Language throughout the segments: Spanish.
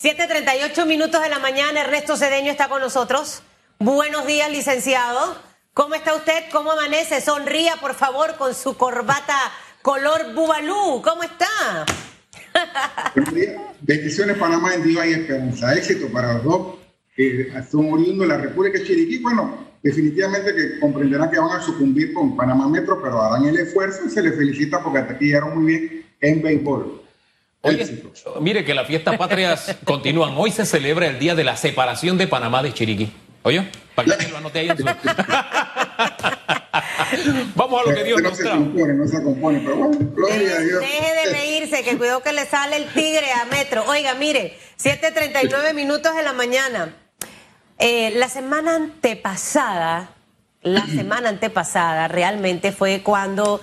7:38 minutos de la mañana, Ernesto Cedeño está con nosotros. Buenos días, licenciado. ¿Cómo está usted? ¿Cómo amanece? Sonría, por favor, con su corbata color bubalú. ¿Cómo está? Bendiciones, Panamá, en Dios y esperanza. Éxito para los dos. Eh, son oriundos de la República Chiriquí. Bueno, definitivamente que comprenderán que van a sucumbir con Panamá Metro, pero harán el esfuerzo y se les felicita porque hasta aquí llegaron muy bien en béisbol. Oye, mire que las fiestas patrias continúan. Hoy se celebra el día de la separación de Panamá de Chiriquí. Oye, para que lo anote ahí en su... Vamos a lo que Dios no nos se trajo. compone, no se compone, pero bueno, gloria a Dios. Deje de reírse, que cuidado que le sale el tigre a metro. Oiga, mire, 7:39 minutos de la mañana. Eh, la semana antepasada, la semana antepasada realmente fue cuando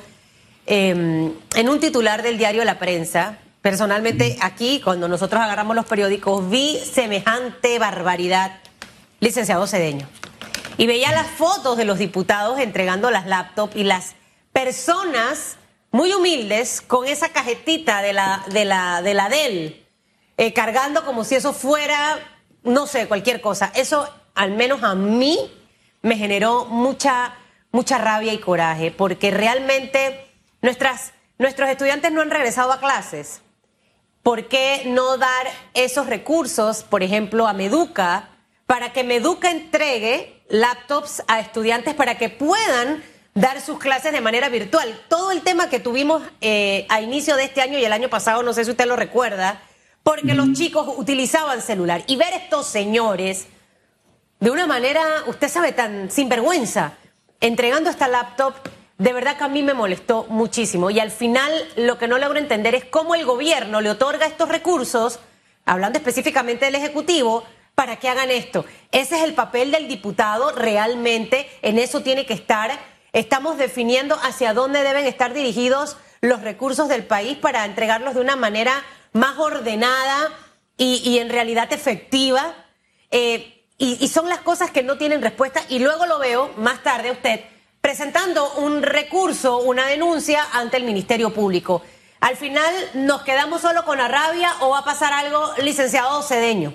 eh, en un titular del diario La Prensa, personalmente aquí, cuando nosotros agarramos los periódicos, vi semejante barbaridad, licenciado Cedeño. Y veía las fotos de los diputados entregando las laptops y las personas muy humildes con esa cajetita de la, de la, de la Dell, eh, cargando como si eso fuera, no sé, cualquier cosa. Eso, al menos a mí, me generó mucha, mucha rabia y coraje, porque realmente nuestras, nuestros estudiantes no han regresado a clases. ¿Por qué no dar esos recursos, por ejemplo, a Meduca, para que Meduca entregue laptops a estudiantes para que puedan dar sus clases de manera virtual? Todo el tema que tuvimos eh, a inicio de este año y el año pasado, no sé si usted lo recuerda, porque los chicos utilizaban celular. Y ver estos señores de una manera, usted sabe, tan sinvergüenza, entregando esta laptop, de verdad que a mí me molestó muchísimo. Y al final lo que no logro entender es cómo el gobierno le otorga estos recursos, hablando específicamente del Ejecutivo, para que hagan esto. Ese es el papel del diputado realmente, en eso tiene que estar. Estamos definiendo hacia dónde deben estar dirigidos los recursos del país para entregarlos de una manera más ordenada y, en realidad efectiva. Eh, y, y son las cosas que no tienen respuesta. Y luego lo veo más tarde usted presentando un recurso, una denuncia ante el Ministerio Público. Al final, ¿nos quedamos solo con la rabia o va a pasar algo, licenciado Cedeño?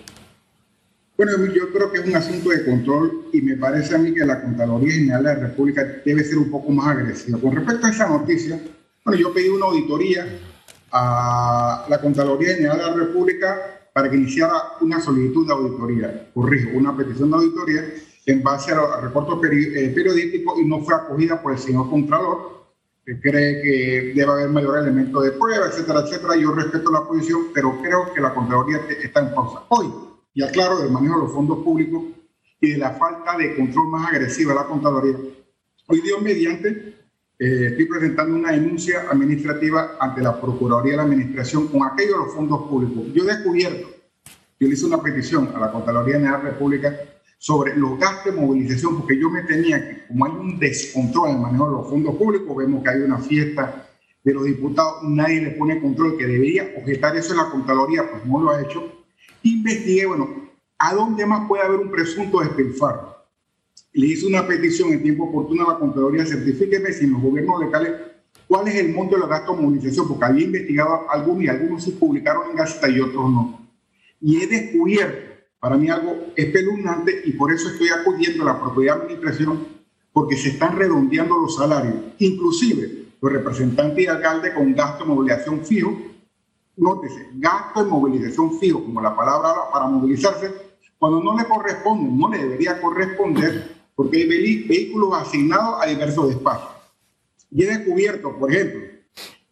Bueno, yo creo que es un asunto de control y me parece a mí que la Contraloría General de la República debe ser un poco más agresiva. Con respecto a esa noticia, bueno, yo pedí una auditoría a la Contraloría General de la República para que iniciara una solicitud de auditoría, corrijo, una petición de auditoría en base a reportes peri eh, periodísticos y no fue acogida por el señor Contralor, que cree que debe haber mayor elemento de prueba, etcétera, etcétera. Yo respeto la posición, pero creo que la Contraloría está en pausa. Hoy, y aclaro del manejo de los fondos públicos y de la falta de control más agresiva de la Contraloría. Hoy, Dios mediante, eh, estoy presentando una denuncia administrativa ante la Procuraduría de la Administración con aquellos los fondos públicos. Yo he descubierto, yo le hice una petición a la Contraloría General de la República sobre los gastos de movilización, porque yo me tenía que, como hay un descontrol en el manejo de los fondos públicos, vemos que hay una fiesta de los diputados, nadie le pone control, que debería objetar eso en la Contraloría, pues no lo ha hecho. Investigué, bueno, ¿a dónde más puede haber un presunto despilfarro? Le hice una petición en tiempo oportuno a la Contraloría, certifíqueme si en los gobiernos locales cuál es el monto de los gastos de movilización, porque había investigado algunos y algunos se publicaron en Gaceta y otros no. Y he descubierto para mí algo espeluznante y por eso estoy acudiendo a la propiedad de administración porque se están redondeando los salarios, inclusive los representantes y alcaldes con gasto de movilización fijo. Nótese, gasto de movilización fijo, como la palabra para movilizarse, cuando no le corresponde, no le debería corresponder, porque hay vehículos asignados a diversos despachos. Y he descubierto, por ejemplo,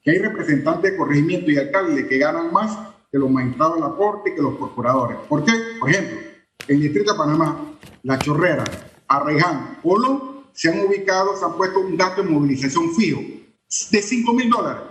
que hay representantes de corregimiento y alcaldes que ganan más que los magistrados de la Corte y que los procuradores. ¿Por qué? Por ejemplo, en Distrito de Panamá, La Chorrera, Arreján, Polo, se han ubicado, se han puesto un gasto de movilización fijo de 5 mil dólares,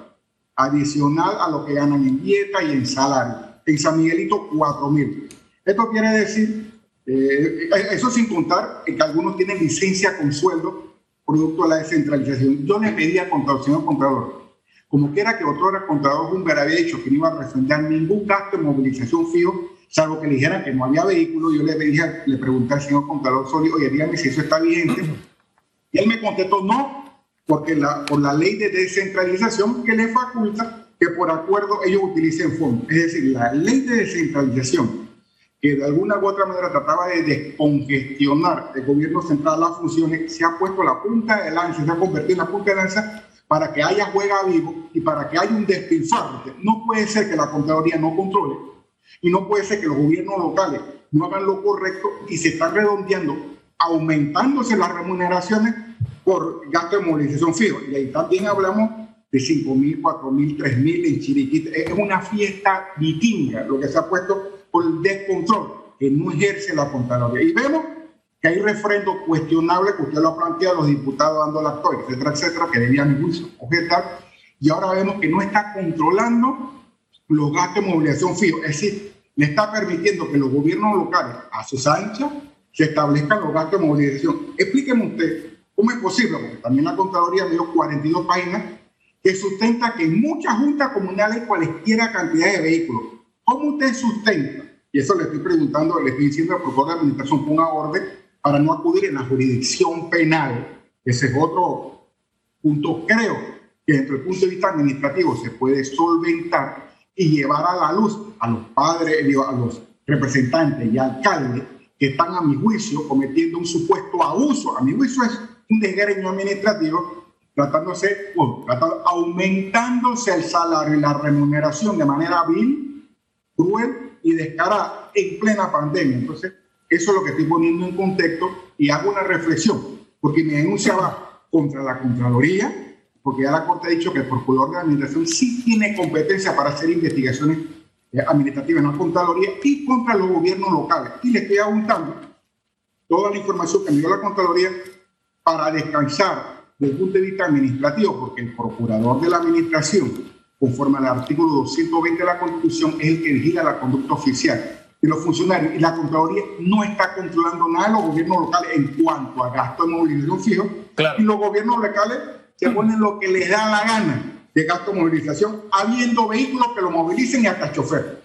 adicional a lo que ganan en dieta y en salario. En San Miguelito, 4 mil. Esto quiere decir, eh, eso sin contar que algunos tienen licencia con sueldo producto de la descentralización. Yo le pedí al contador, señor contador, como quiera que otro era contador Humber había dicho que no iba a refrendar ningún gasto de movilización fijo, salvo que le dijeran que no había vehículo, yo le, dije, le pregunté al señor contador Soli, oye, dígame si eso está vigente. Y él me contestó, no, porque la, por la ley de descentralización que le faculta que por acuerdo ellos utilicen fondos. Es decir, la ley de descentralización que de alguna u otra manera trataba de descongestionar el gobierno central las funciones, se ha puesto la punta de lanza, se ha convertido en la punta de lanza para que haya juega vivo y para que haya un despilfarro. No puede ser que la Contraloría no controle y no puede ser que los gobiernos locales no hagan lo correcto y se están redondeando, aumentándose las remuneraciones por gasto de movilización fijo. Y ahí también hablamos de 5 mil, 4 mil, 3 mil en Chiriquita. Es una fiesta vikinga lo que se ha puesto por el descontrol que no ejerce la Contraloría. Y vemos que hay refrendo cuestionable que usted lo ha planteado, los diputados dando la actor, etcétera, etcétera, que debían incluso objetar. Y ahora vemos que no está controlando los gastos de movilización fijo. Es decir, le está permitiendo que los gobiernos locales, a sus anchas, se establezcan los gastos de movilización. Explíqueme usted cómo es posible, porque también la Contraloría dio 42 páginas que sustenta que en muchas juntas comunales cualquiera cantidad de vehículos. ¿Cómo usted sustenta? Y eso le estoy preguntando, le estoy diciendo al procurador de administración ponga orden para no acudir en la jurisdicción penal. Ese es otro punto. Creo que desde el punto de vista administrativo se puede solventar y llevar a la luz a los padres, a los representantes y alcaldes que están a mi juicio cometiendo un supuesto abuso. A mi juicio es un desgreño administrativo tratándose, bueno, aumentándose el salario y la remuneración de manera vil, cruel y descarada en plena pandemia. Entonces, eso es lo que estoy poniendo en contexto y hago una reflexión, porque mi denuncia va contra la Contraloría, porque ya la Corte ha dicho que el Procurador de la Administración sí tiene competencia para hacer investigaciones eh, administrativas la Contraloría y contra los gobiernos locales. Y le estoy apuntando toda la información que me dio la Contraloría para descansar desde el punto de vista administrativo, porque el procurador de la administración, conforme al artículo 220 de la Constitución, es el que vigila la conducta oficial de los funcionarios y la Contraloría no está controlando nada de los gobiernos locales en cuanto a gasto de movilización fijo y los gobiernos locales se ponen lo que les da la gana de gasto de movilización, habiendo vehículos que lo movilicen y hasta chofer.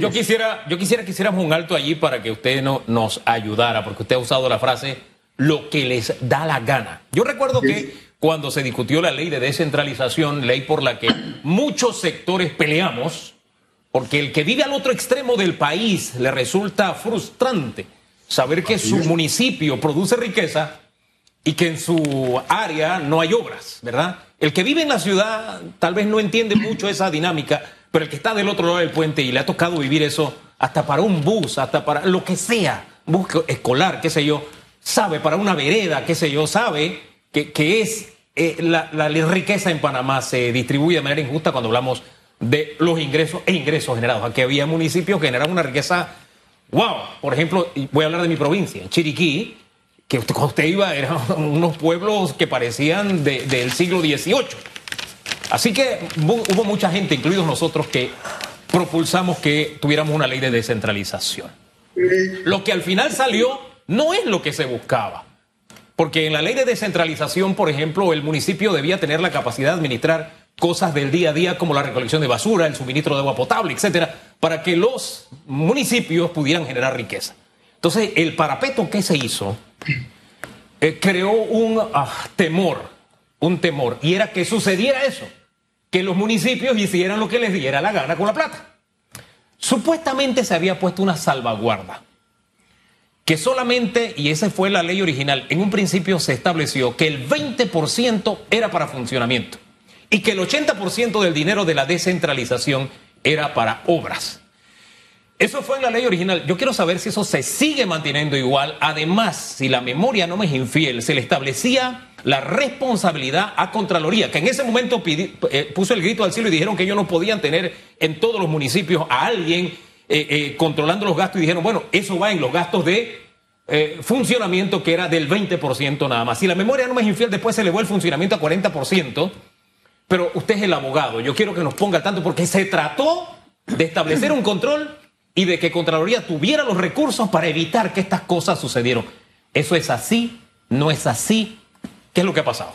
Yo, quisiera, yo quisiera que hiciéramos un alto allí para que usted no, nos ayudara, porque usted ha usado la frase lo que les da la gana. Yo recuerdo que cuando se discutió la ley de descentralización, ley por la que muchos sectores peleamos, porque el que vive al otro extremo del país le resulta frustrante saber que su municipio produce riqueza y que en su área no hay obras, ¿verdad? El que vive en la ciudad tal vez no entiende mucho esa dinámica, pero el que está del otro lado del puente y le ha tocado vivir eso hasta para un bus, hasta para lo que sea, bus escolar, qué sé yo, sabe para una vereda, qué sé yo, sabe que, que es eh, la, la, riqueza en Panamá se distribuye de manera injusta cuando hablamos de los ingresos e ingresos generados. Aquí había municipios que generaban una riqueza, wow, por ejemplo, voy a hablar de mi provincia, Chiriquí, que usted, cuando usted iba eran unos pueblos que parecían de, del siglo XVIII. Así que hubo mucha gente, incluidos nosotros, que propulsamos que tuviéramos una ley de descentralización. Lo que al final salió no es lo que se buscaba. Porque en la ley de descentralización, por ejemplo, el municipio debía tener la capacidad de administrar cosas del día a día como la recolección de basura, el suministro de agua potable, etcétera, para que los municipios pudieran generar riqueza. Entonces, el parapeto que se hizo eh, creó un ah, temor, un temor, y era que sucediera eso, que los municipios hicieran lo que les diera la gana con la plata. Supuestamente se había puesto una salvaguarda que solamente, y esa fue la ley original, en un principio se estableció que el 20% era para funcionamiento y que el 80% del dinero de la descentralización era para obras. Eso fue en la ley original. Yo quiero saber si eso se sigue manteniendo igual. Además, si la memoria no me es infiel, se le establecía la responsabilidad a Contraloría, que en ese momento eh, puso el grito al cielo y dijeron que ellos no podían tener en todos los municipios a alguien eh, eh, controlando los gastos y dijeron, bueno, eso va en los gastos de funcionamiento que era del 20% nada más. Si la memoria no me es infiel, después se elevó el funcionamiento a 40%, pero usted es el abogado, yo quiero que nos ponga tanto porque se trató de establecer un control y de que Contraloría tuviera los recursos para evitar que estas cosas sucedieran. ¿Eso es así? ¿No es así? ¿Qué es lo que ha pasado?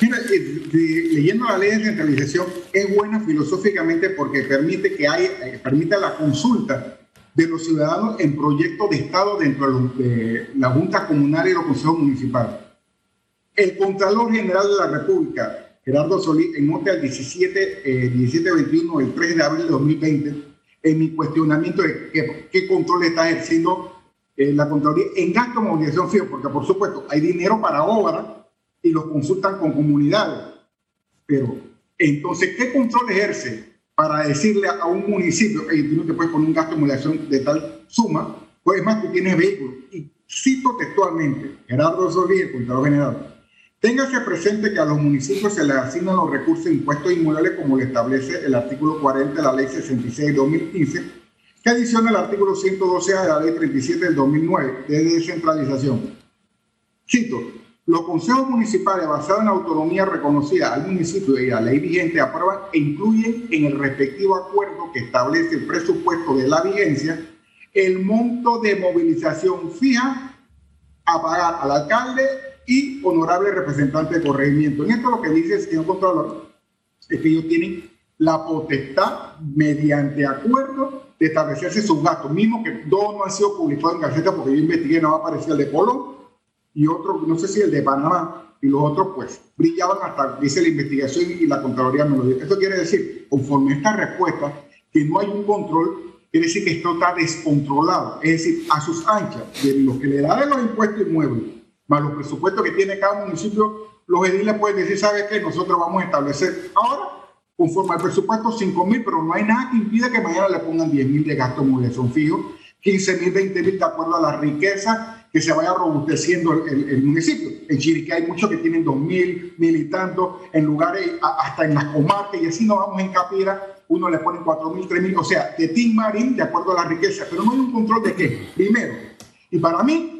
Mira, eh, leyendo la ley de centralización es buena filosóficamente porque permite que hay, eh, permite la consulta de los ciudadanos en proyectos de Estado dentro de la Junta Comunal y los consejos municipales. El Contralor General de la República, Gerardo Solís, en nota del 17, 1721 el 3 de abril de 2020, en mi cuestionamiento de qué, control está ejerciendo eh, la Contraloría en gasto de movilización fijo, porque por supuesto hay dinero para obra y los consultan con comunidades. Pero entonces, ¿qué control ejerce para decirle a un municipio, que tú no te puedes poner un gasto de movilización de tal suma? Pues es más, tú tienes vehículos. Y cito textualmente, Gerardo Solís, el contador general, Téngase presente que a los municipios se les asignan los recursos de impuestos inmuebles como lo establece el artículo 40 de la Ley 66 de 2015, que adiciona el artículo 112 de la Ley 37 del 2009 de descentralización. Cito, los consejos municipales basados en la autonomía reconocida al municipio y la ley vigente aprueban e incluyen en el respectivo acuerdo que establece el presupuesto de la vigencia el monto de movilización fija a pagar al alcalde y honorable representante de corregimiento. En esto lo que dice el señor Contralor es que ellos tienen la potestad, mediante acuerdo, de establecerse sus gastos, mismo que dos no han sido publicados en Gaceta porque yo investigué, no apareció el de Polo y otro, no sé si el de Panamá, y los otros pues brillaban hasta, dice la investigación y la Contraloría no lo dice. Esto quiere decir, conforme esta respuesta, que no hay un control quiere decir que esto está descontrolado, es decir, a sus anchas, de lo que le da de los impuestos inmuebles más los presupuestos que tiene cada municipio, los ediles pueden decir, ¿sabe qué? Nosotros vamos a establecer ahora, conforme al presupuesto, 5 mil, pero no hay nada que impida que mañana le pongan 10 mil de gasto de movilización fijo, 15 mil, 20 mil de acuerdo a la riqueza que se vaya robusteciendo el, municipio. En Chiriquí hay muchos que tienen 2 mil, mil y tanto, en lugares, hasta en las comarcas, y así nos vamos en Capira, uno le pone 4 mil, 3 mil, o sea, de Team Marín de acuerdo a la riqueza, pero no hay un control de qué. Primero, y para mí,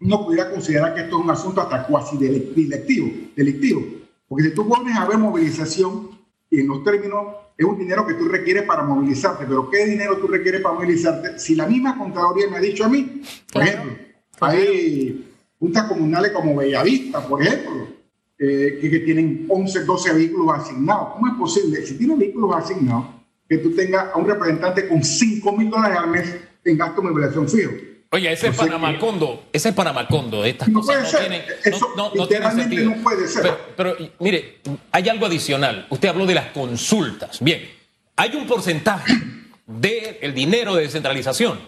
uno pudiera considerar que esto es un asunto hasta cuasi delictivo, delictivo. Porque si tú pones a ver movilización, y en los términos, es un dinero que tú requieres para movilizarte, pero ¿qué dinero tú requieres para movilizarte? Si la misma Contraloría me ha dicho a mí, por ejemplo, hay juntas comunales como Bellavista, por ejemplo, eh, que, que, tienen 11, 12 vehículos asignados. ¿Cómo es posible, si tienes vehículos asignados, que tú tengas a un representante con 5 mil dólares al mes en gasto de movilización fijo? Oye, ese es Panamacondo, ese es Panamacondo, estas no cosas no tienen, Eso no, no, sentido. No puede ser. Pero, mire, hay algo adicional. Usted habló de las consultas. Bien, hay un porcentaje del dinero de descentralización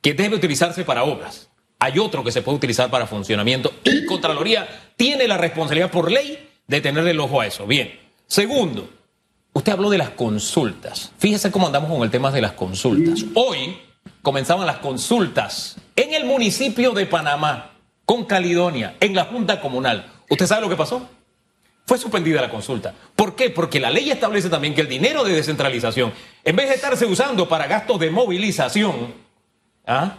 que debe utilizarse para obras. Hay otro que se puede utilizar para funcionamiento y Contraloría tiene la responsabilidad por ley de tenerle el ojo a eso. Bien. Segundo, usted habló de las consultas. Fíjese cómo andamos con el tema de las consultas. Hoy comenzaban las consultas en el municipio de Panamá, con Caledonia, en la Junta Comunal. ¿Usted sabe lo que pasó? Fue suspendida la consulta. ¿Por qué? Porque la ley establece también que el dinero de descentralización, en vez de estarse usando para gastos de movilización, ¿ah?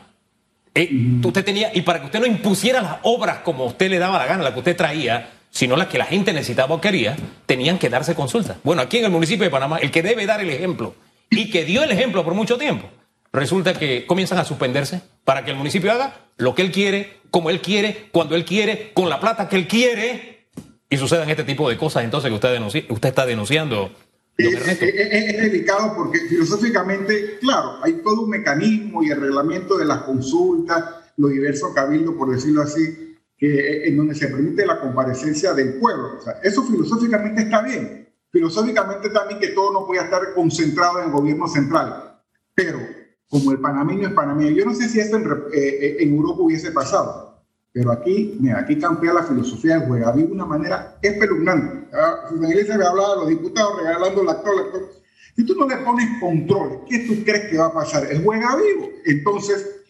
Eh, usted tenía, y para que usted no impusiera las obras como usted le daba la gana, las que usted traía, sino las que la gente necesitaba o quería, tenían que darse consultas. Bueno, aquí en el municipio de Panamá, el que debe dar el ejemplo y que dio el ejemplo por mucho tiempo resulta que comienzan a suspenderse para que el municipio haga lo que él quiere, como él quiere, cuando él quiere, con la plata que él quiere, y sucedan este tipo de cosas entonces que usted, usted está denunciando. Es, delicado porque filosóficamente, claro, hay todo un mecanismo y el reglamento de las consultas, los diversos cabildos, por decirlo así, que en donde se permite la comparecencia del pueblo. O sea, eso filosóficamente está bien. Filosóficamente también que todo no puede estar concentrado en el gobierno central. Pero como el panameño es panameño. Yo no sé si esto en, eh, eh, en Europa hubiese pasado, pero aquí, mira, aquí campea la filosofía del juega de una manera espeluznante. Ah, si la iglesia me hablaba de los diputados regalando la actor, actor. Si tú no le pones control, ¿qué tú crees que va a pasar? El juega vivo. Entonces,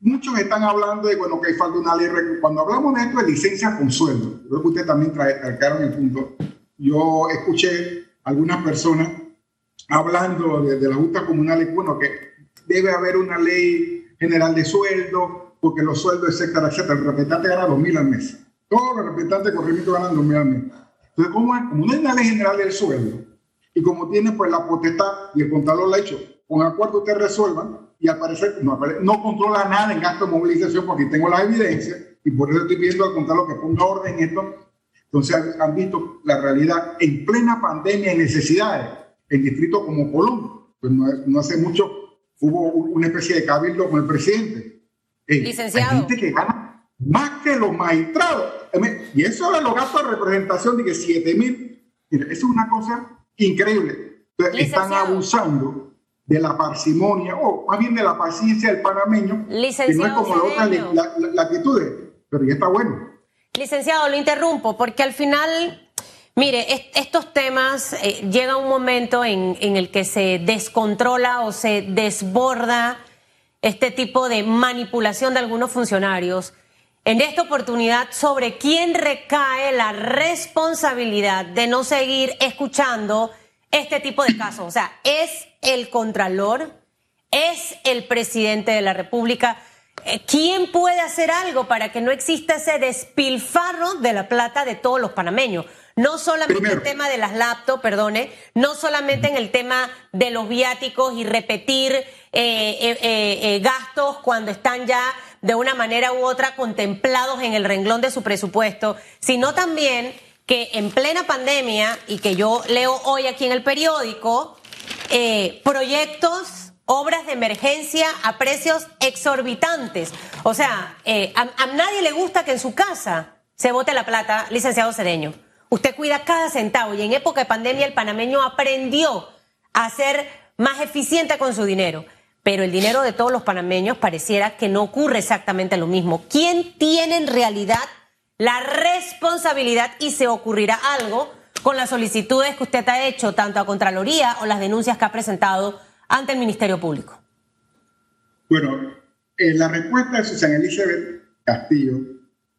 muchos están hablando de, bueno, que hay falta una ley. Cuando hablamos de esto de licencia con sueldo, creo que usted también trajeron el punto. Yo escuché algunas personas hablando de, de la Junta Comunal y, bueno, que debe haber una ley general de sueldo, porque los sueldos, etcétera, etcétera. El representante gana 2.000 al mes. Todos los representantes de corregimiento ganan 2.000 al mes. Entonces, como, como no hay una ley general del sueldo, y como tiene pues la potestad, y el contador lo ha hecho, con acuerdo ustedes resuelvan, y al parecer no, no controla nada en gasto de movilización porque tengo la evidencia, y por eso estoy pidiendo al contador que ponga orden en esto. Entonces han visto la realidad en plena pandemia y necesidades en distritos como Colón. Pues no, no hace mucho hubo una especie de cabildo con el presidente. Licenciado. Hay gente que gana más que los magistrados. Y eso de los gastos de representación de que 7 mil, eso es una cosa increíble. están abusando de la parsimonia, o más bien de la paciencia del panameño, que no es como las otras latitudes, pero ya está bueno. Licenciado, lo interrumpo, porque al final Mire, estos temas eh, llega un momento en, en, el que se descontrola o se desborda este tipo de manipulación de algunos funcionarios. En esta oportunidad, sobre quién recae la responsabilidad de no seguir escuchando este tipo de casos. O sea, es el Contralor, es el presidente de la República. Eh, ¿Quién puede hacer algo para que no exista ese despilfarro de la plata de todos los panameños? No solamente en el tema de las laptops, perdone, no solamente en el tema de los viáticos y repetir eh, eh, eh, gastos cuando están ya de una manera u otra contemplados en el renglón de su presupuesto, sino también que en plena pandemia, y que yo leo hoy aquí en el periódico, proyectos, obras de emergencia a precios exorbitantes. O sea, a, a nadie le gusta que en su casa se vote la plata, licenciado Cedeño. Usted cuida cada centavo y en época de pandemia el panameño aprendió a ser más eficiente con su dinero. Pero el dinero de todos los panameños pareciera que no ocurre exactamente lo mismo. ¿Quién tiene en realidad la responsabilidad y se ocurrirá algo con las solicitudes que usted ha hecho tanto a Contraloría o las denuncias que ha presentado ante el Ministerio Público? Bueno, eh, la respuesta de Susana Elizabeth Castillo,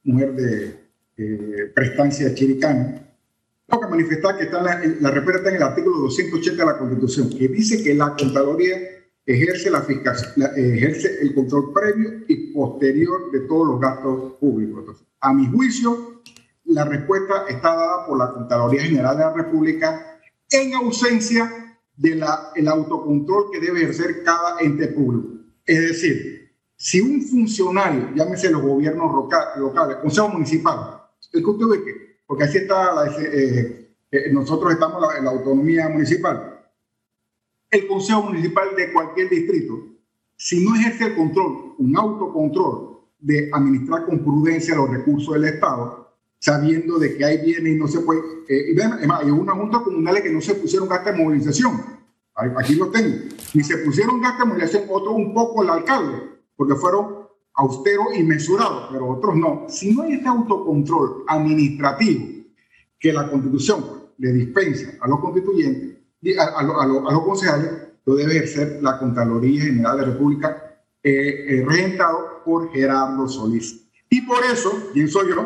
mujer de eh, prestancia chiricana, tengo que manifestar que está la, la respuesta en el artículo 280 de la Constitución, que dice que la Contraloría ejerce, la ejerce el control previo y posterior de todos los gastos públicos. a mi juicio, la respuesta está dada por la Contraloría General de la República en ausencia del el autocontrol que debe ejercer cada ente público. Es decir, si un funcionario, llámese los gobiernos locales, consejo municipal, el que usted ve porque así está, eh, eh, nosotros estamos en la autonomía municipal. El Consejo Municipal de cualquier distrito, si no ejerce el control, un autocontrol de administrar con prudencia los recursos del Estado, sabiendo de que hay bienes y no se puede. Eh, hay una junta comunal que no se pusieron gastos de movilización. Aquí lo tengo. Ni se pusieron gastos de movilización, otro un poco el alcalde, porque fueron austero y mesurado, pero otros no. Si no hay este autocontrol administrativo que la Constitución le dispensa a los constituyentes, a, los concejales, lo debe ejercer la Contraloría General de la República, eh, eh, regentado por Gerardo Solís. Y por eso, ¿quién soy yo?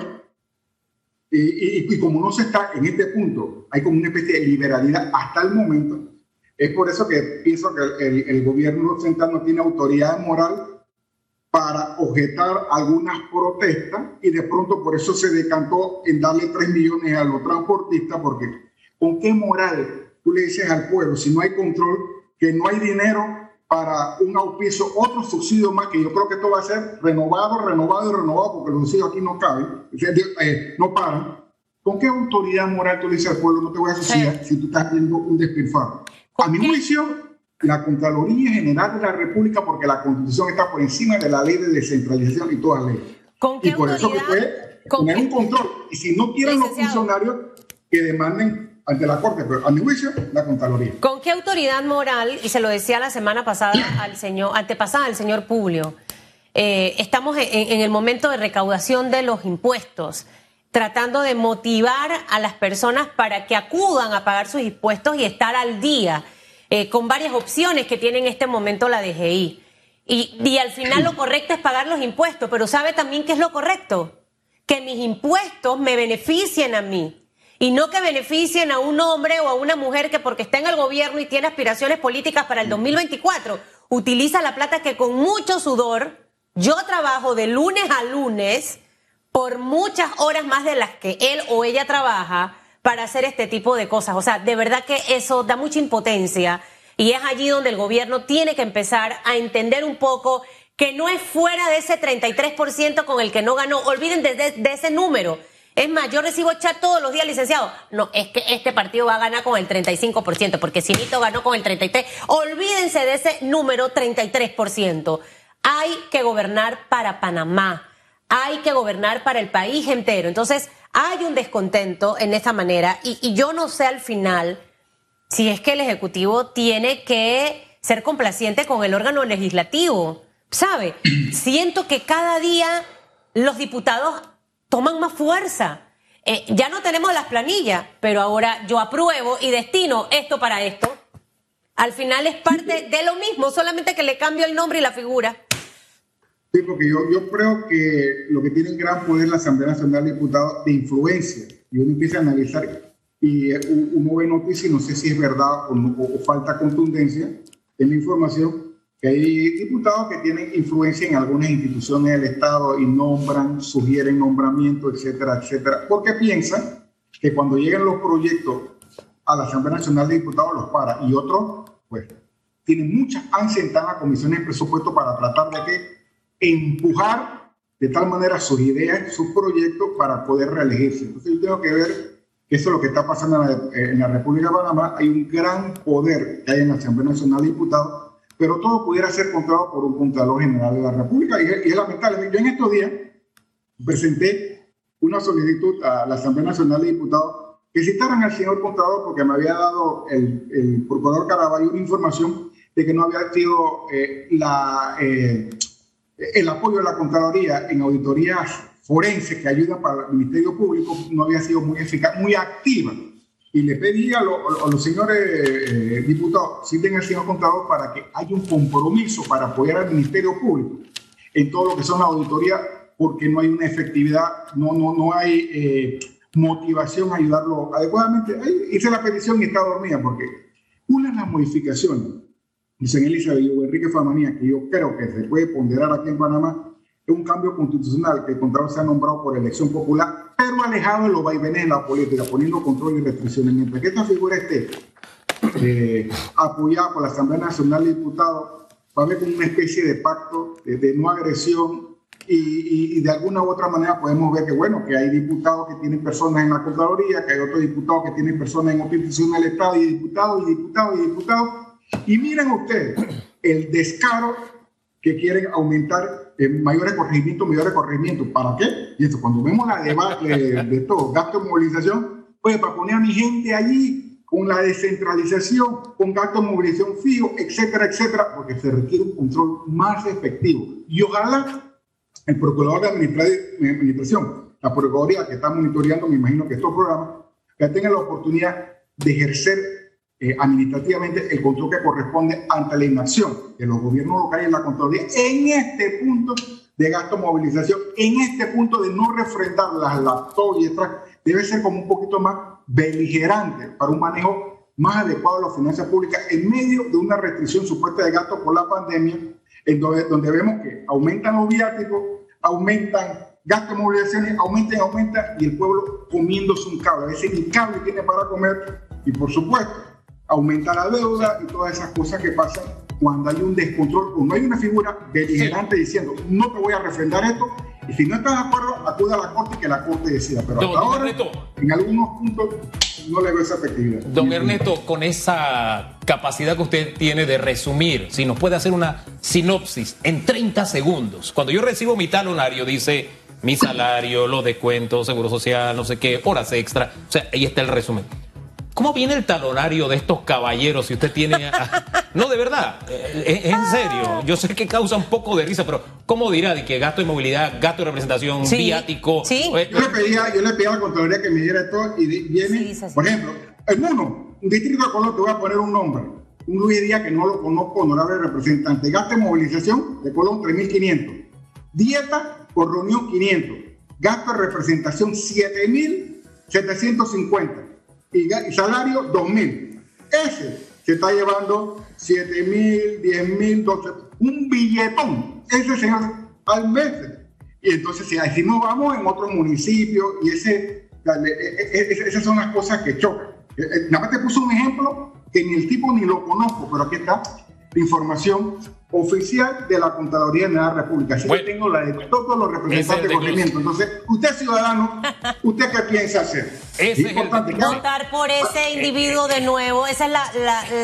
Y, como no se está en este punto, hay como una especie de liberalidad hasta el momento, es por eso que pienso que el, el gobierno central no tiene autoridad moral para objetar algunas protestas y de pronto por eso se decantó en darle 3 millones a los transportistas, porque ¿con qué moral tú le dices al pueblo, si no hay control, que no hay dinero para un auspicio, otro subsidio más, que yo creo que esto va a ser renovado, renovado y renovado, porque los subsidios aquí no caben, eh, no paran. ¿Con qué autoridad moral tú le dices al pueblo, no te voy a subsidiar si tú estás viendo un despilfarro? A mi juicio, la Contraloría General de la República porque la Constitución está por encima de la ley de descentralización y todas las leyes. y por eso que puede tener un control. Y si no quieren los funcionarios, que demanden ante la Corte, pero a mi juicio, la Contraloría. ¿Con qué autoridad moral, y se lo decía la semana pasada al señor, antepasada al señor Publio, eh, estamos en, en el momento de recaudación de los impuestos? tratando de motivar a las personas para que acudan a pagar sus impuestos y estar al día. Eh, con varias opciones que tiene en este momento la DGI. Y, y al final lo correcto es pagar los impuestos, pero ¿sabe también qué es lo correcto? Que mis impuestos me beneficien a mí y no que beneficien a un hombre o a una mujer que porque está en el gobierno y tiene aspiraciones políticas para el 2024, utiliza la plata que con mucho sudor yo trabajo de lunes a lunes por muchas horas más de las que él o ella trabaja para hacer este tipo de cosas. O sea, de verdad que eso da mucha impotencia y es allí donde el gobierno tiene que empezar a entender un poco que no es fuera de ese 33% con el que no ganó. Olviden de, ese número. Es más, yo recibo chat todos los días, licenciado. No, es que este partido va a ganar con el 35%, porque Sinito ganó con el 33%. Olvídense de ese número 33%. Hay que gobernar para Panamá. Hay que gobernar para el país entero. Entonces, hay un descontento en esta manera y, yo no sé al final si es que el Ejecutivo tiene que ser complaciente con el órgano legislativo. ¿Sabe? Siento que cada día los diputados toman más fuerza. Eh, ya no tenemos las planillas, pero ahora yo apruebo y destino esto para esto. Al final es parte de lo mismo, solamente que le cambio el nombre y la figura. Sí, porque yo, yo creo que lo que tiene gran poder la Asamblea Nacional de Diputados de influencia, y uno empieza a analizar y uno ve noticias y no sé si es verdad o, falta contundencia en la información, que hay diputados que tienen influencia en algunas instituciones del Estado y nombran, sugieren nombramientos, etcétera, etcétera, porque piensan que cuando lleguen los proyectos a la Asamblea Nacional de Diputados los para y otros, pues, tienen muchas ansias en las comisiones de presupuesto para tratar de que empujar de tal manera sus ideas, sus proyectos para poder reelegirse. Entonces yo tengo que ver que eso es lo que está pasando en la, República de Panamá. Hay un gran poder que hay en la Asamblea Nacional de Diputados, pero todo pudiera ser controlado por un Contralor General de la República y, es lamentable. Yo en estos días presenté una solicitud a la Asamblea Nacional de Diputados que citaran al señor Contralor porque me había dado el, el procurador Caraballo una información de que no había sido eh, la... Eh, el apoyo de la Contraloría en auditorías forenses que ayudan para el Ministerio Público no había sido muy eficaz, muy activa. Y le pedí a, los señores eh, diputados, citen al señor contador para que haya un compromiso para apoyar al Ministerio Público en todo lo que son las auditorías, porque no hay una efectividad, no, no, no hay eh, motivación a ayudarlo adecuadamente. hice la petición y está dormida, porque una de las modificaciones Dicen Elizabeth y Enrique Famanía, que yo creo que se puede ponderar aquí en Panamá, es un cambio constitucional que el Contralor se ha nombrado por elección popular, pero alejado de los vaivenes de la política, poniendo control y restricciones. Mientras que esta figura esté eh, apoyada por la Asamblea Nacional de Diputados, va a haber como una especie de pacto de, no agresión y, y, de alguna u otra manera podemos ver que, bueno, que hay diputados que tienen personas en la Contraloría, que hay otros diputados que tienen personas en institución del Estado y diputados y diputados y diputados y miren ustedes el descaro que quieren aumentar en mayores corregimientos, mayores corregimientos. ¿Para qué? Y esto, cuando vemos la debate de, todo, gasto de movilización, pues para poner a mi gente allí con la descentralización, con gasto de movilización fijo, etcétera, etcétera, porque se requiere un control más efectivo. Y ojalá el procurador de administración, la procuraduría que está monitoreando, me imagino que estos programas, que tenga la oportunidad de ejercer eh, administrativamente el control que corresponde ante la inacción de los gobiernos locales en la Contraloría en este punto de gasto movilización, en este punto de no refrendar las laptops y debe ser como un poquito más beligerante para un manejo más adecuado de las finanzas públicas en medio de una restricción supuesta de gasto por la pandemia, en donde, donde vemos que aumentan los viáticos, aumentan gastos movilizaciones, aumentan, aumentan, y el pueblo comiéndose un cable. A veces cable tiene para comer, y por supuesto, aumenta la deuda y todas esas cosas que pasan cuando hay un descontrol o no hay una figura beligerante diciendo no te voy a refrendar esto y si no estás de acuerdo acude a la corte y que la corte decida. Pero hasta ahora en algunos puntos no le veo esa efectividad don Ernesto con esa capacidad que usted tiene de resumir si nos puede hacer una sinopsis en 30 segundos. Cuando yo recibo mi talonario dice mi salario, los descuentos, seguro social, no sé qué, horas extra. O sea, ahí está el resumen. ¿Cómo viene el talonario de estos caballeros si usted tiene... No, de verdad, eh, en serio. Yo sé que causa un poco de risa, pero ¿cómo dirá de que gasto de movilidad, gasto de representación, viático? Sí. Eh, yo, le pedía, yo le pedía a la Contraloría que me diera esto y viene, por ejemplo, en uno, un distrito de Colón, te voy a poner un nombre. Un Luis Díaz que no lo conozco, honorable representante. Gasto de movilización de Colón, 3.500. Dieta por reunión, 500. Gasto de representación, 7.750 y, salario 2.000. Ese se está llevando 7.000, 10.000, 12, un billetón. Ese señor al mes. Y entonces, si así nos vamos en otros municipios, y ese, e, e, e, esas son las cosas que chocan. Nada más te puso un ejemplo que ni el tipo ni lo conozco, pero aquí está información oficial de la Contraloría de la República. Así que tengo la de todos los representantes de corregimiento. Entonces, usted ciudadano, ¿usted qué piensa hacer? Es importante votar por ese individuo de nuevo. Esa es la,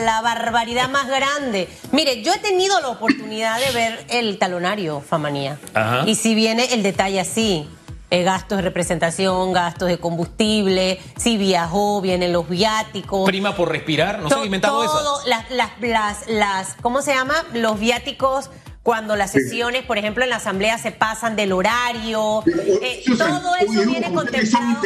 la, barbaridad más grande. Mire, yo he tenido la oportunidad de ver el talonario, Famanía. Y si viene el detalle así, eh, gastos de representación, gastos de combustible, si viajó, vienen los viáticos. Prima por respirar, no se han inventado todo, eso. Las, las, las, las, ¿cómo se llama? Los viáticos cuando las sesiones, por ejemplo, en la asamblea se pasan del horario. Eh, todo eso viene contemplado.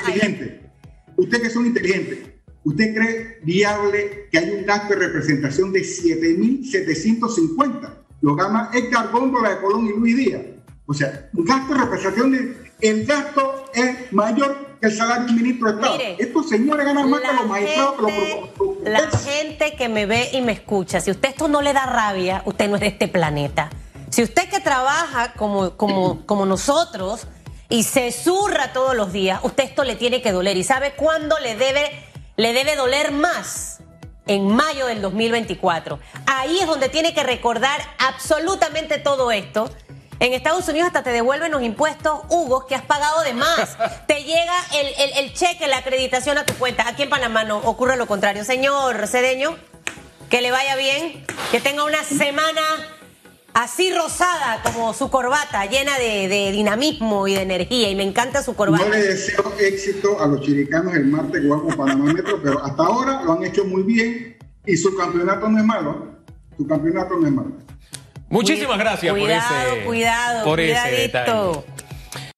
Usted que son inteligentes, ¿usted cree viable que hay un gasto de representación de 7.750? Lo gama Edgar Góndola de Colón y Luis Díaz. O sea, un gasto de representación de el gasto es mayor que el salario del ministro de Estado. Estos señores ganan más que los magistrados que los La gente que me ve y me escucha, si usted esto no le da rabia, usted no es de este planeta. Si usted que trabaja como, como, como nosotros y se zurra todos los días, usted esto le tiene que doler. ¿Y sabe cuándo le debe, le debe doler más? En mayo del 2024. Ahí es donde tiene que recordar absolutamente todo esto en Estados Unidos hasta te devuelven los impuestos, Hugo, que has pagado de más. te llega el, cheque, la acreditación a tu cuenta. Aquí en Panamá no ocurre lo contrario. Señor Cedeño, que le vaya bien, que tenga una semana así rosada como su corbata, llena de, dinamismo y de energía, y me encanta su corbata. No le deseo éxito a los chiricanos el martes con Panamá Metro, pero hasta ahora lo han hecho muy bien y su campeonato no es malo. Su campeonato no es malo. Muchísimas gracias por ese, cuidado, por ese detalle.